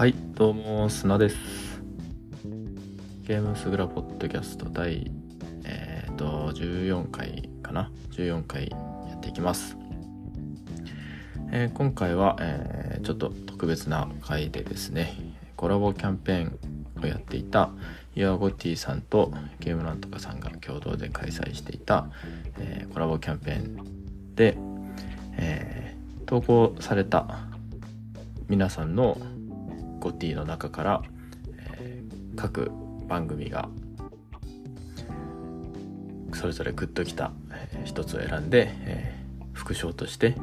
はいどうも砂です。ゲームスグラポッドキャスト第えっ、ー、と14回かな？14回やっていきます、えー、今回は、えー、ちょっと特別な回でですねコラボキャンペーンをやっていたユアゴティさんとゲームなんとかさんが共同で開催していた、え、コラボキャンペーンで、え、投稿された皆さんのゴティの中から、えー、各番組がそれぞれグッときた、えー、一つを選んで、えー、副賞として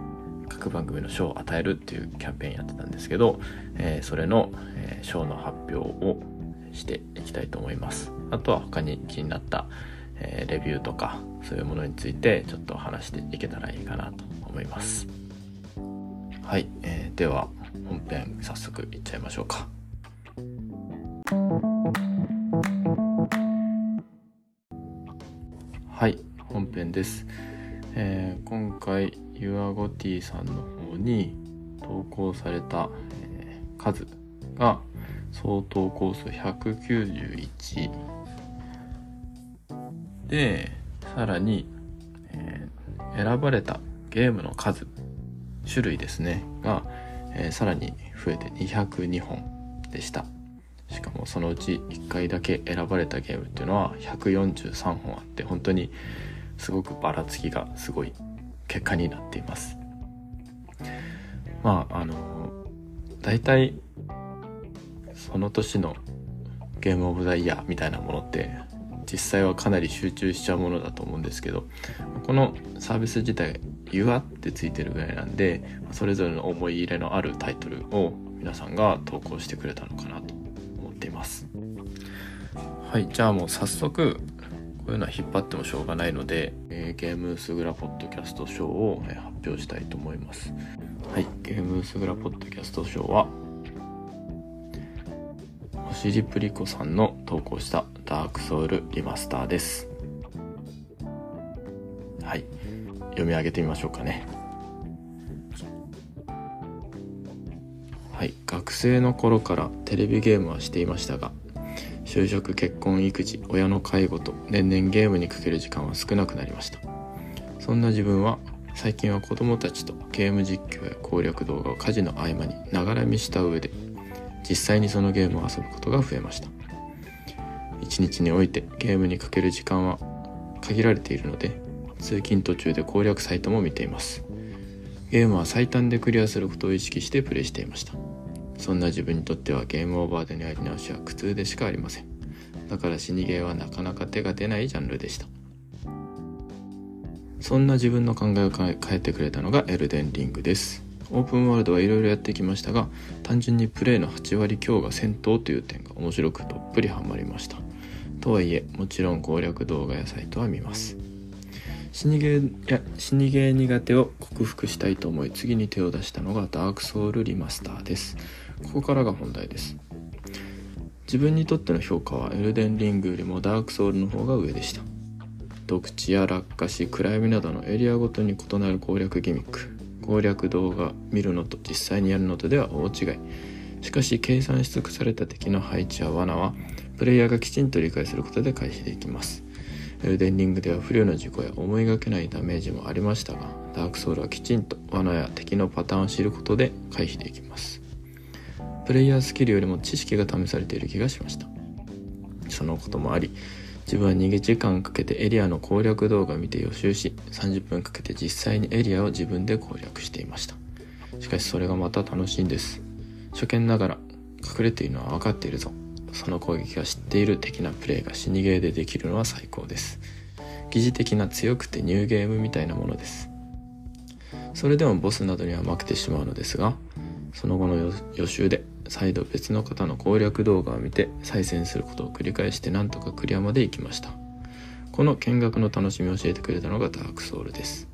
各番組の賞を与えるっていうキャンペーンやってたんですけど、えー、それの、えー、賞の発表をしていきたいと思います。あとは他に気になった、えー、レビューとかそういうものについてちょっと話していけたらいいかなと思います。はい、えー、では本編早速いっちゃいましょうか。はい本編です、えー、今回ユアゴティさんの方に投稿された、えー、数が総投稿数191でさらに、えー、選ばれたゲームの数種類ですね。がえー、さらに増えて202本でした。しかもそのうち1回だけ選ばれたゲームっていうのは143本あって本当にすごくばらつきがすごい結果になっています。まああの大体その年のゲームオブザイヤーみたいなものって実際はかなり集中しちゃうものだと思うんですけどこのサービス自体「ユア」ってついてるぐらいなんでそれぞれの思い入れのあるタイトルを皆さんが投稿してくれたのかなと思っています。はいじゃあもう早速こういうのは引っ張ってもしょうがないので、えー、ゲームスグラポッドキャスト賞を、えー、発表したいと思います。はい。ゲームスグラポッドキャスト賞は星リプリコさんの投稿したダークソウルリマスターです読み上げてみましょうかね。はい。学生の頃からテレビゲームはしていましたが就職結婚育児親の介護と年々ゲームにかける時間は少なくなりました。そんな自分は最近は子供たちとゲーム実況や攻略動画を家事の合間にながら見した上で実際にそのゲームを遊ぶことが増えました。一日においてゲームにかける時間は限られているので通勤途中で攻略サイトも見ています。ゲームは最短でクリアすることを意識してプレイしていました。そんな自分にとってはゲームオーバーでのやり直しは苦痛でしかありません。だから死にゲーはなかなか手が出ないジャンルでした。そんな自分の考えを変えてくれたのがエルデンリングです。オープンワールドはいろいろやってきましたが単純にプレイの8割強が戦闘という点が面白くどっぷりハマりました。とはいえもちろん攻略動画やサイトは見ます。死にゲーや死にゲー苦手を克服したいと思い次に手を出したのがダークソウルリマスターです。ここからが本題です。自分にとっての評価はエルデンリングよりもダークソウルの方が上でした。毒地や落下死暗闇などのエリアごとに異なる攻略ギミック。攻略動画見るのと実際にやるのとでは大違い。しかし計算し尽くされた敵の配置や罠はプレイヤーがきちんと理解することで回避できます。エルデンリングでは不慮の事故や思いがけないダメージもありましたがダークソウルはきちんと罠や敵のパターンを知ることで回避できます。プレイヤースキルよりも知識が試されている気がしました。そのこともあり自分は逃げ時間かけてエリアの攻略動画を見て予習し30分かけて実際にエリアを自分で攻略していました。しかしそれがまた楽しいんです。初見ながら隠れているのは分かっているぞ。その攻撃が知っている的なプレイが死にゲーでできるのは最高です。疑似的な強くてニューゲームみたいなものです。それでもボスなどには負けてしまうのですがその後の予習で再度別の方の攻略動画を見て再戦することを繰り返してなんとかクリアまで行きました。この見学の楽しみを教えてくれたのがダークソウルです。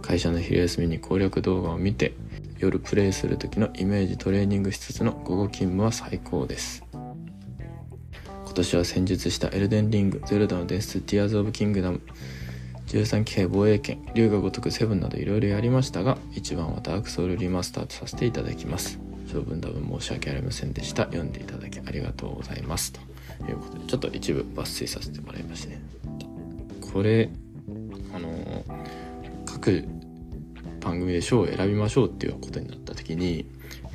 会社の昼休みに攻略動画を見て夜プレイする時のイメージトレーニングしつつの午後勤務は最高です。年は戦術したエルデンリング、ゼルダの伝説、ティアーズ・オブ・キングダム、13騎兵防衛権、竜が如くセブンなどいろいろやりましたが、一番はダークソウルリマスターとさせていただきます。長文多分申し訳ありませんでした。読んでいただきありがとうございます。ということでちょっと一部抜粋させてもらいまして。ねこれあの各番組で賞を選びましょうっていうことになった時に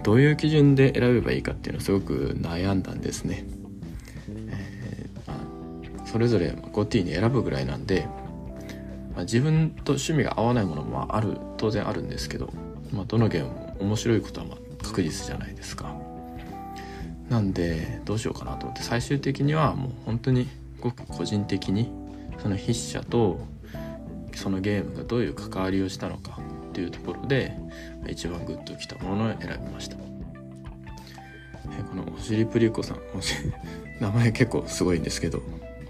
どういう基準で選べばいいかっていうのをすごく悩んだんですね、それぞれ 5T に選ぶぐらいなんで、まあ、自分と趣味が合わないものもある当然あるんですけど、まあ、どのゲームも面白いことはま確実じゃないですか。なんでどうしようかなと思って最終的にはもう本当にごく個人的にその筆者とそのゲームがどういう関わりをしたのかっていうところで一番グッときたものを選びました。このおしりプリコさん名前結構すごいんですけど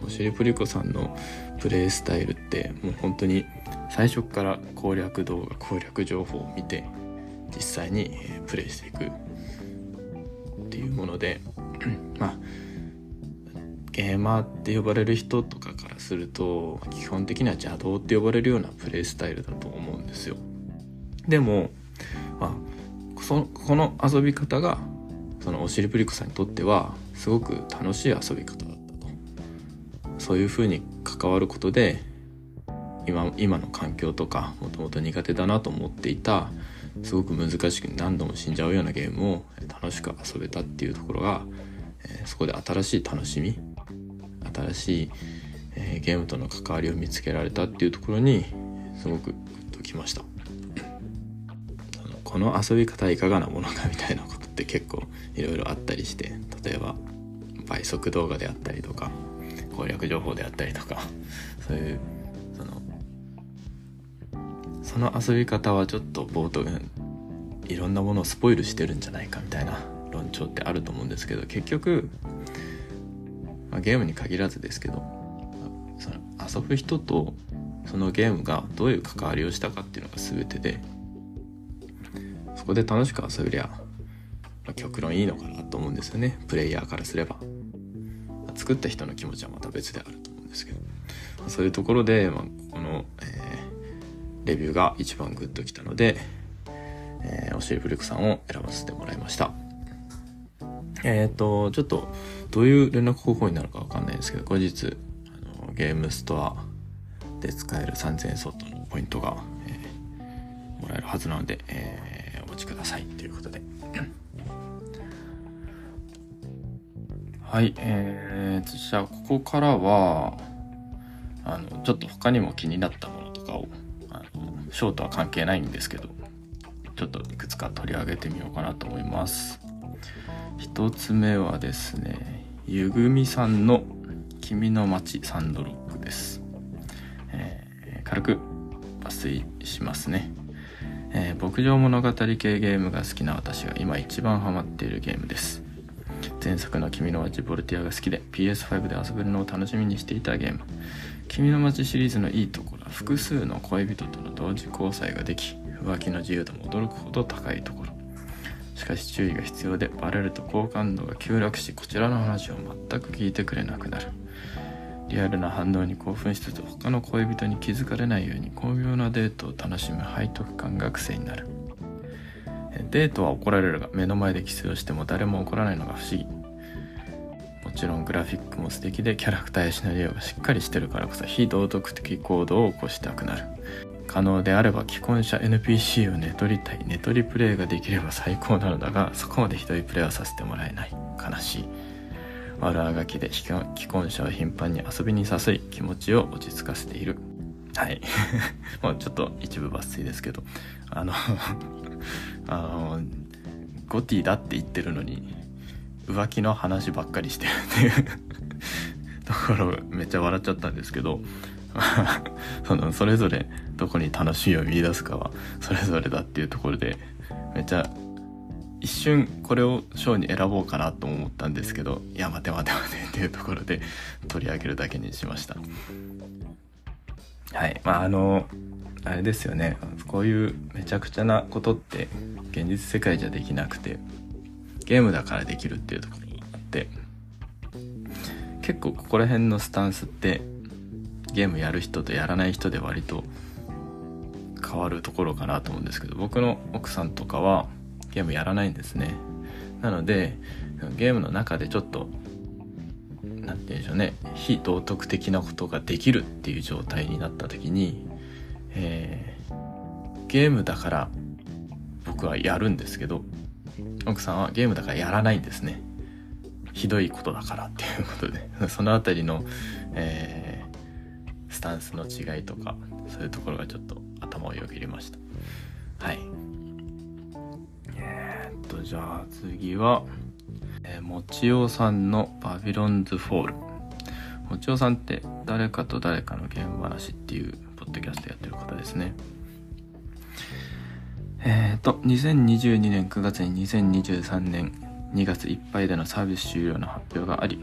おしりプリコさんのプレイスタイルってもう本当に最初から攻略動画攻略情報を見て実際にプレイしていくっていうもので まあゲーマーって呼ばれる人とかからすると基本的には邪道って呼ばれるようなプレイスタイルだと思うんですよ。でも、まあ、そこの遊び方がそのおしりプリコさんにとってはすごく楽しい遊び方そういうふうに関わることで今今の環境とかもともと苦手だなと思っていたすごく難しく何度も死んじゃうようなゲームを楽しく遊べたっていうところが、え、そこで新しい楽しみ新しい、え、ゲームとの関わりを見つけられたっていうところにすごくグッときました。この遊び方いかがなものかみたいなことって結構いろいろあったりして例えば倍速動画であったりとか攻略情報であったりとかそういうそのその遊び方はちょっと冒頭いろんなものをスポイルしてるんじゃないかみたいな論調ってあると思うんですけど結局、まあ、ゲームに限らずですけどその遊ぶ人とそのゲームがどういう関わりをしたかっていうのが全てでそこで楽しく遊べりゃ、まあ、極論いいのかなと思うんですよね。プレイヤーからすれば、作った人の気持ちはまた別であると思うんですけど、そういうところで、まあ、この、えー、レビューが一番グッときたので、えー、おしりブルクさんを選ばせてもらいました。えっ、ー、とちょっとどういう連絡方法になるかわかんないですけど後日あのゲームストアで使える3000円相当のポイントが、えー、もらえるはずなので、えー持ちくださいということで。はいえー、じゃあここからはあのちょっと他にも気になったものとかをあのショートは関係ないんですけどちょっといくつか取り上げてみようかなと思います。一つ目はですねゆぐみさんの「君の街サンドロック」です、えー、軽く抜粋しますね。えー、牧場物語系ゲームが好きな私が今一番ハマっているゲームです。前作の君の街ボルティアが好きで PS5 で遊べるのを楽しみにしていたゲーム。君の街シリーズのいいところは複数の恋人との同時交際ができ浮気の自由度も驚くほど高いところ。しかし注意が必要でバレると好感度が急落しこちらの話を全く聞いてくれなくなる。リアルな反応に興奮しつつ他の恋人に気づかれないように巧妙なデートを楽しむ背徳感が癖になる。デートは怒られるが目の前でキスをしても誰も怒らないのが不思議。もちろんグラフィックも素敵でキャラクターやシナリオがしっかりしてるからこそ非道徳的行動を起こしたくなる。可能であれば既婚者 NPC を寝取りたい寝取りプレイができれば最高なのだがそこまでひどいプレイはさせてもらえない。悲しい。悪あがきで既婚者を頻繁に遊びに誘い気持ちを落ち着かせている。はい。もうちょっと一部抜粋ですけど。あのあのゴティだって言ってるのに浮気の話ばっかりしてるっていう。ところめっちゃ笑っちゃったんですけど そのそれぞれどこに楽しみを見いだすかはそれぞれだっていうところでめっちゃ一瞬これを賞に選ぼうかなと思ったんですけどいや待て待て待てっていうところで取り上げるだけにしました。はい。まああのあれですよね。こういうめちゃくちゃなことって現実世界じゃできなくてゲームだからできるっていうところがあって結構ここら辺のスタンスってゲームやる人とやらない人で割と変わるところかなと思うんですけど僕の奥さんとかはゲームやらないんですね。なのでゲームの中でちょっと何て言うんでしょうね。非道徳的なことができるっていう状態になった時に、えー、ゲームだから僕はやるんですけど奥さんはゲームだからやらないんですね。ひどいことだからっていうことで。その辺りの、えー、スタンスの違いとかそういうところがちょっと頭をよぎりました。はい。えー、っとじゃあ次はえ、もちおさんのバビロンズフォール。もちおさんって誰かと誰かのゲーム話っていうポッドキャストやってる方ですね。えっ、ー、と、2022年9月に2023年2月いっぱいでのサービス終了の発表があり、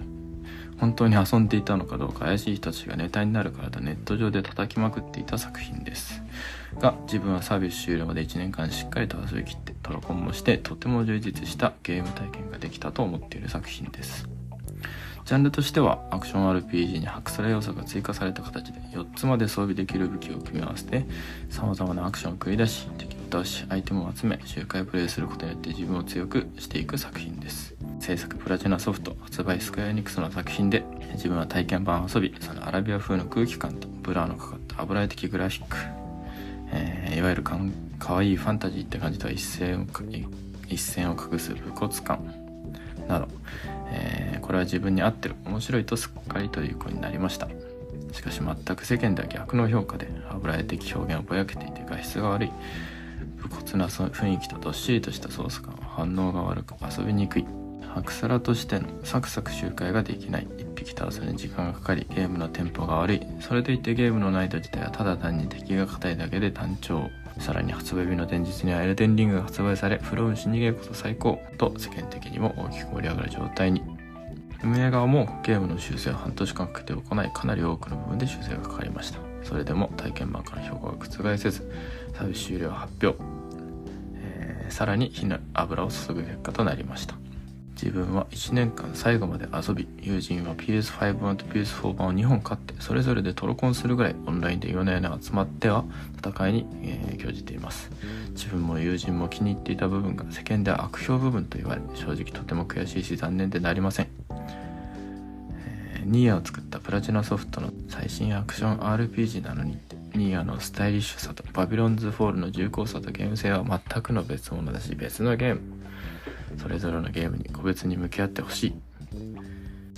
本当に遊んでいたのかどうか怪しい人たちがネタになるからとネット上で叩きまくっていた作品です。が、自分はサービス終了まで1年間しっかりと遊びきってトロコンもしてとても充実したゲーム体験ができたと思っている作品です。ジャンルとしてはアクション RPG にハクサラ要素が追加された形で4つまで装備できる武器を組み合わせて様々なアクションを繰り出し敵を倒しアイテムを集め周回プレイすることによって自分を強くしていく作品です制作プラチナソフト発売スクエアエニクスの作品で自分は体験版を遊びそのアラビア風の空気感とブラーのかかった油絵的グラフィック、えー、いわゆるかわいいファンタジーって感じとは一線を一線を画す武骨感など、えー、これは自分に合ってる面白いとすっかりという子になりました。しかし全く世間では逆の評価で油絵的表現をぼやけていて画質が悪い武骨な雰囲気とどっしりとしたソース感反応が悪く遊びにくい。白皿としてのサクサク周回ができない。一匹倒すのに時間がかかりゲームのテンポが悪い。それといってゲームの難易度自体はただ単に敵が硬いだけで単調。さらに発売日の前日にはエルデンリングが発売され不老死逃げこそ最高。と世間的にも大きく盛り上がる状態に。運営側もゲームの修正を半年間かけて行いかなり多くの部分で修正がかかりました。それでも体験版から評価が覆せずサービス終了発表、えー、さらに火の油を注ぐ結果となりました。自分は1年間最後まで遊び、友人は PS5 版と PS4 版を2本買って、それぞれでトロコンするぐらいオンラインで夜な夜な集まっては戦いに、えー、興じています。自分も友人も気に入っていた部分が世間では悪評部分と言われ、正直とても悔しいし残念でなりません。えー、ニーアを作ったプラチナソフトの最新アクション RPG なのにニーアのスタイリッシュさとバビロンズフォールの重厚さとゲーム性は全くの別物だし別のゲームそれぞれのゲームに個別に向き合ってほしい。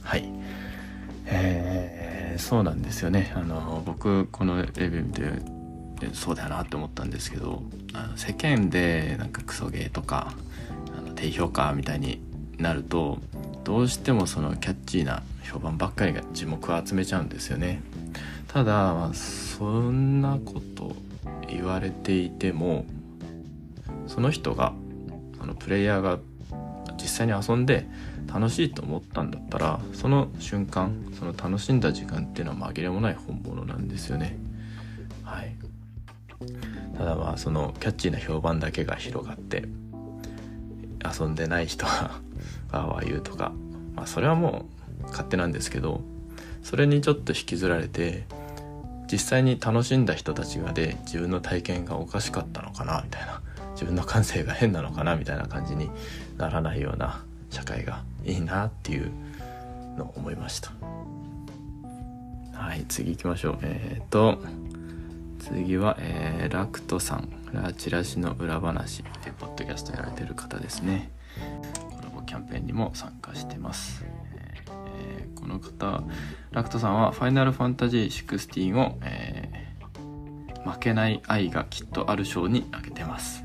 はい。えー、そうなんですよね。あの僕このレビュー見てそうだよなって思ったんですけどあの世間でなんかクソゲーとかあの低評価みたいになるとどうしてもそのキャッチーな評判ばっかりが注目を集めちゃうんですよね。ただ、まあ、そんなこと言われていてもその人がそのプレイヤーが実際に遊んで楽しいと思ったんだったらその瞬間その楽しんだ時間っていうのは紛れもない本物なんですよね。はい。ただまあそのキャッチーな評判だけが広がって遊んでない人はわーわ言うとかまあそれはもう勝手なんですけどそれにちょっと引きずられて実際に楽しんだ人たちがで自分の体験がおかしかったのかなみたいな自分の感性が変なのかなみたいな感じにならないような社会がいいなっていうのを思いました。はい次行きましょう。えっ、ー、と次は、えー、ラクトさん。ラチラシの裏話でポッドキャストやられてる方ですね。コラボキャンペーンにも参加してます、えー、この方ラクトさんはファイナルファンタジー16を、えー、負けない愛がきっとある賞にあげてます。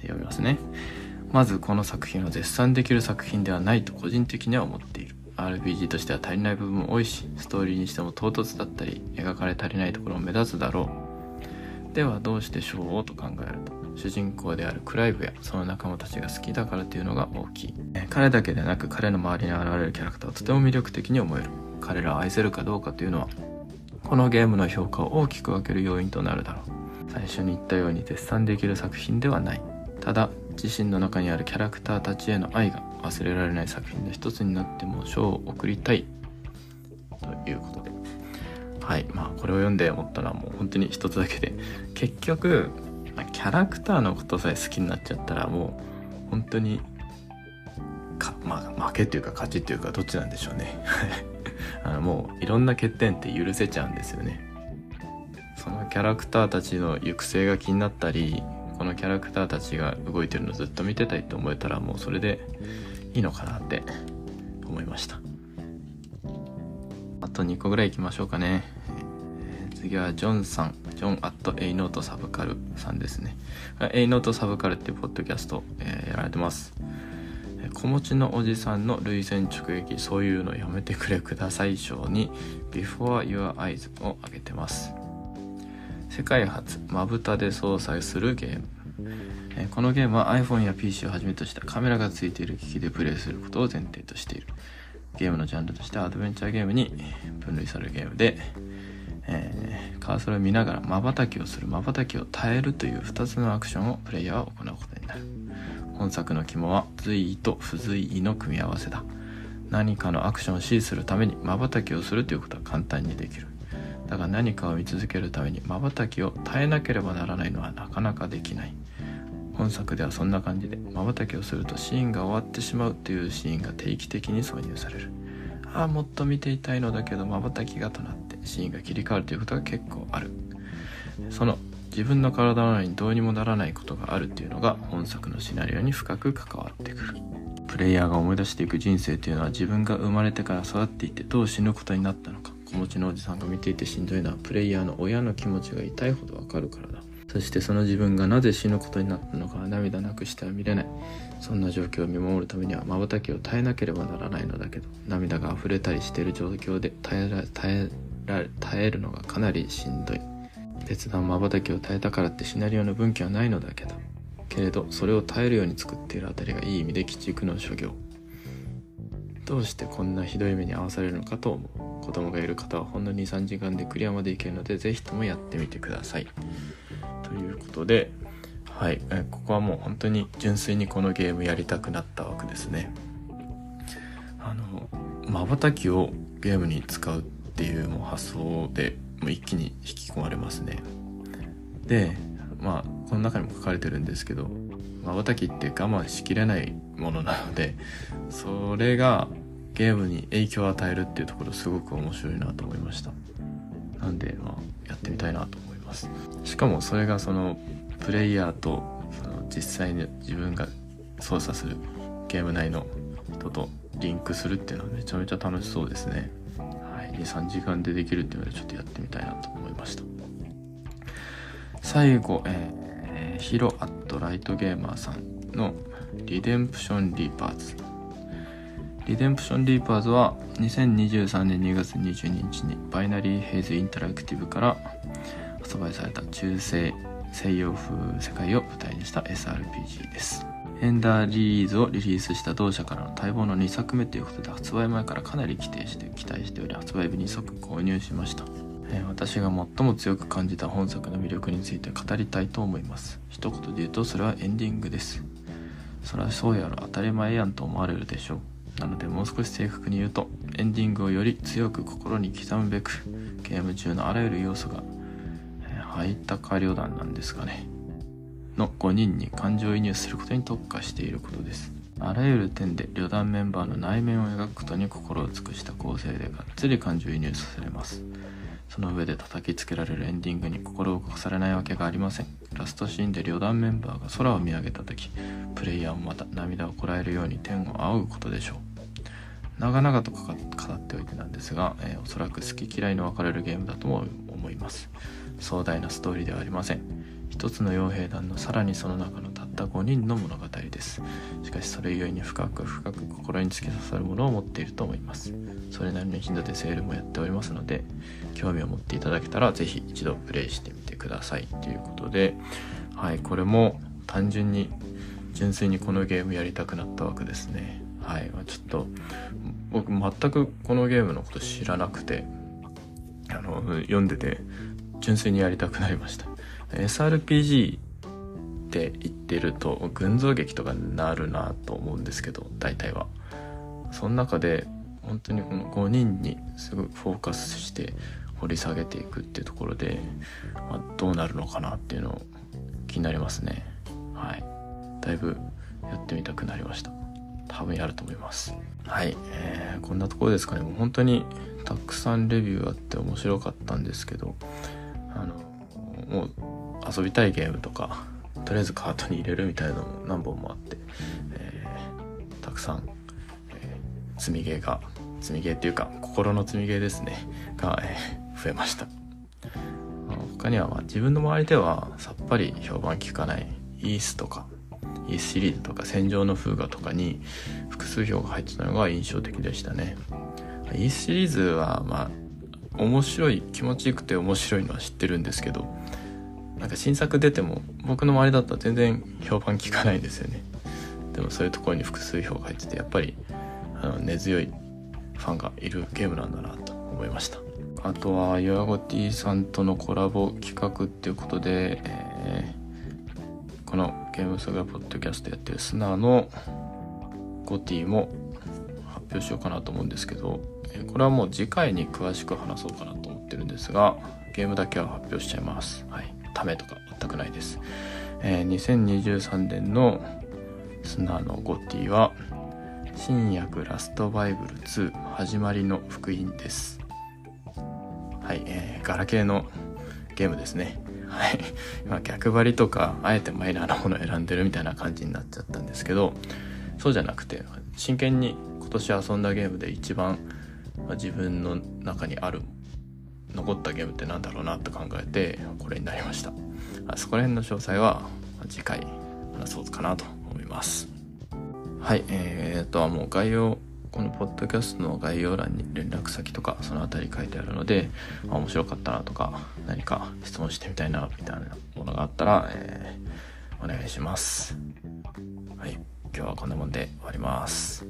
読みますね。まずこの作品は絶賛できる作品ではないと個人的には思っている。RPG としては足りない部分も多いしストーリーにしても唐突だったり描かれ足りないところも目立つだろう。ではどうして賞をと考えると主人公であるクライブやその仲間たちが好きだからというのが大きい。彼だけでなく彼の周りに現れるキャラクターはとても魅力的に思える。彼らを愛せるかどうかというのはこのゲームの評価を大きく分ける要因となるだろう。最初に言ったように絶賛できる作品ではない。ただ自身の中にあるキャラクターたちへの愛が忘れられない作品の一つになっても賞を送りたい。ということで。はい。まあこれを読んで思ったのはもう本当に一つだけで。結局キャラクターのことさえ好きになっちゃったらもう本当にまあ負けっていうか勝ちっていうかどっちなんでしょうね。あのもういろんな欠点って許せちゃうんですよね。そのキャラクターたちの行く末が気になったりこのキャラクターたちが動いてるのずっと見てたいと思えたらもうそれでいいのかなって思いました。あと2個ぐらい行きましょうかね、次はジョンさん。ジョンアットエイノートサブカルさんですね。エイノートサブカルっていうポッドキャスト、え、やられてます。子持ちのおじさんの涙腺直撃。そういうのやめてくれください。賞に。Before Your Eyes を挙げてます。世界初まぶたで操作するゲーム。このゲームは iPhone や PC をはじめとしたカメラがついている機器でプレイすることを前提としている。ゲームのジャンルとしてアドベンチャーゲームに分類されるゲームで、えー、カーソルを見ながら瞬きをする瞬きを耐えるという2つのアクションをプレイヤーは行うことになる。本作の肝は随意と不随意の組み合わせだ。何かのアクションを指示するために瞬きをするということは簡単にできる。だが何かを見続けるために瞬きを耐えなければならないのはなかなかできない。本作ではそんな感じで瞬きをするとシーンが終わってしまうというシーンが定期的に挿入される。ああもっと見ていたいのだけど瞬きがとなってシーンが切り替わるということが結構ある。その自分の体のよにどうにもならないことがあるっていうのが本作のシナリオに深く関わってくる。プレイヤーが思い出していく人生というのは自分が生まれてから育っていってどう死ぬことになったのか。子持ちのおじさんが見ていてしんどいのはプレイヤーの親の気持ちが痛いほどわかるからだ。そしてその自分がなぜ死ぬことになったのかは涙なくしては見れない。そんな状況を見守るためには瞬きを耐えなければならないのだけど涙が溢れたりしている状況で耐えら耐えら耐えるのがかなりしんどい。別段瞬きを耐えたからってシナリオの分岐はないのだけどけれどそれを耐えるように作っているあたりがいい意味で鬼畜の所業。どうしてこんなひどい目に遭わされるのかと思う子供がいる方はほんの23時間でクリアまでいけるので是非ともやってみてください。ということではい。ここはもう本当に純粋にこのゲームやりたくなったわけですね。あの瞬きをゲームに使うっていうもう発想でもう一気に引き込まれますね。でまあこの中にも書かれてるんですけど瞬きって我慢しきれないものなのでそれがゲームに影響を与えるっていうところすごく面白いなと思いました。なんでまあやってみたいなと思います。しかもそれがそのプレイヤーとその実際に自分が操作するゲーム内の人とリンクするっていうのはめちゃめちゃ楽しそうですね。はい。23時間でできるっていうのでちょっとやってみたいなと思いました。最後、えー、ヒロアットライトゲーマーさんのリデンプションリーパーズリデンプションリーパーズは2023年2月22日にバイナリーヘイズインタラクティブから発売された中世西洋風世界を舞台にした SRPG です。エンダーリリーズをリリースした同社からの待望の2作目ということで発売前からかなり期待して期待しており発売日に即購入しました、えー、私が最も強く感じた本作の魅力について語りたいと思います。一言で言うとそれはエンディングです。そりゃそうやろ当たり前やんと思われるでしょう。なのでもう少し正確に言うとエンディングをより強く心に刻むべくゲーム中のあらゆる要素が、えー、入った過旅団なんですかね。の5人に感情移入することに特化していることです。あらゆる点で旅団メンバーの内面を描くことに心を尽くした構成でがっつり感情移入させれます。その上で叩きつけられるエンディングに心を動かされないわけがありません。ラストシーンで旅団メンバーが空を見上げた時プレイヤーもまた涙をこらえるように天を仰ぐことでしょう。長々と語っておいてなんですが、えー、おそらく好き嫌いの分かれるゲームだとも思います。壮大なストーリーではありません。一つの傭兵団のさらにその中のたった5人の物語です。しかしそれゆえに深く深く心に突き刺さるものを持っていると思います。それなりの頻度でセールもやっておりますので興味を持っていただけたら是非一度プレイしてみてください。ということではいこれも単純に純粋にこのゲームやりたくなったわけですね。はい、ちょっと僕全くこのゲームのこと知らなくてあの読んでて純粋にやりたくなりました。SRPG って言ってると群像劇とかになるなと思うんですけど大体は。その中で本当にこの5人にすごいフォーカスして掘り下げていくっていうところで、まあ、どうなるのかなっていうの気になりますね。はい。だいぶやってみたくなりました。多分やると思います。はい、えー、こんなところですかね。もう本当にたくさんレビューあって面白かったんですけどあのもう遊びたいゲームとかとりあえずカートに入れるみたいなのも何本もあって、えー、たくさん、えー、積みゲーが積みゲーっていうか心の積みゲーですね。が、えー、増えました。他にはまあ自分の周りではさっぱり評判聞かないイースとかシリーズとか戦場の風雅とかに複数票が入ってたのが印象的でしたね。イースシリーズはまあ面白い気持ちよくて面白いのは知ってるんですけどなんか新作出ても僕の周りだと全然評判聞かないんですよね。でもそういうところに複数票が入っててやっぱりあの根強いファンがいるゲームなんだなと思いました。あとはヨアゴティさんとのコラボ企画っていうことで、えー、このゲームソガポッドキャストやってるスナーのゴティも発表しようかなと思うんですけどこれはもう次回に詳しく話そうかなと思ってるんですがゲームだけは発表しちゃいます。はい。ためとか全くないです、えー、2023年のスナーのゴティは新約ラストバイブル2始まりの福音です。はい、えー、ガラケーのゲームですね。はい。今逆張りとか、あえてマイナーなものを選んでるみたいな感じになっちゃったんですけど、そうじゃなくて、真剣に今年遊んだゲームで一番、ま、自分の中にある、残ったゲームってなんだろうなと考えて、これになりました。あそこら辺の詳細は次回話そうかなと思います。はい、えー、とはもう概要このポッドキャストの概要欄に連絡先とかその辺り書いてあるので、面白かったなとか何か質問してみたいなみたいなものがあったら、えー、お願いします。はい、今日はこんなもんで終わります。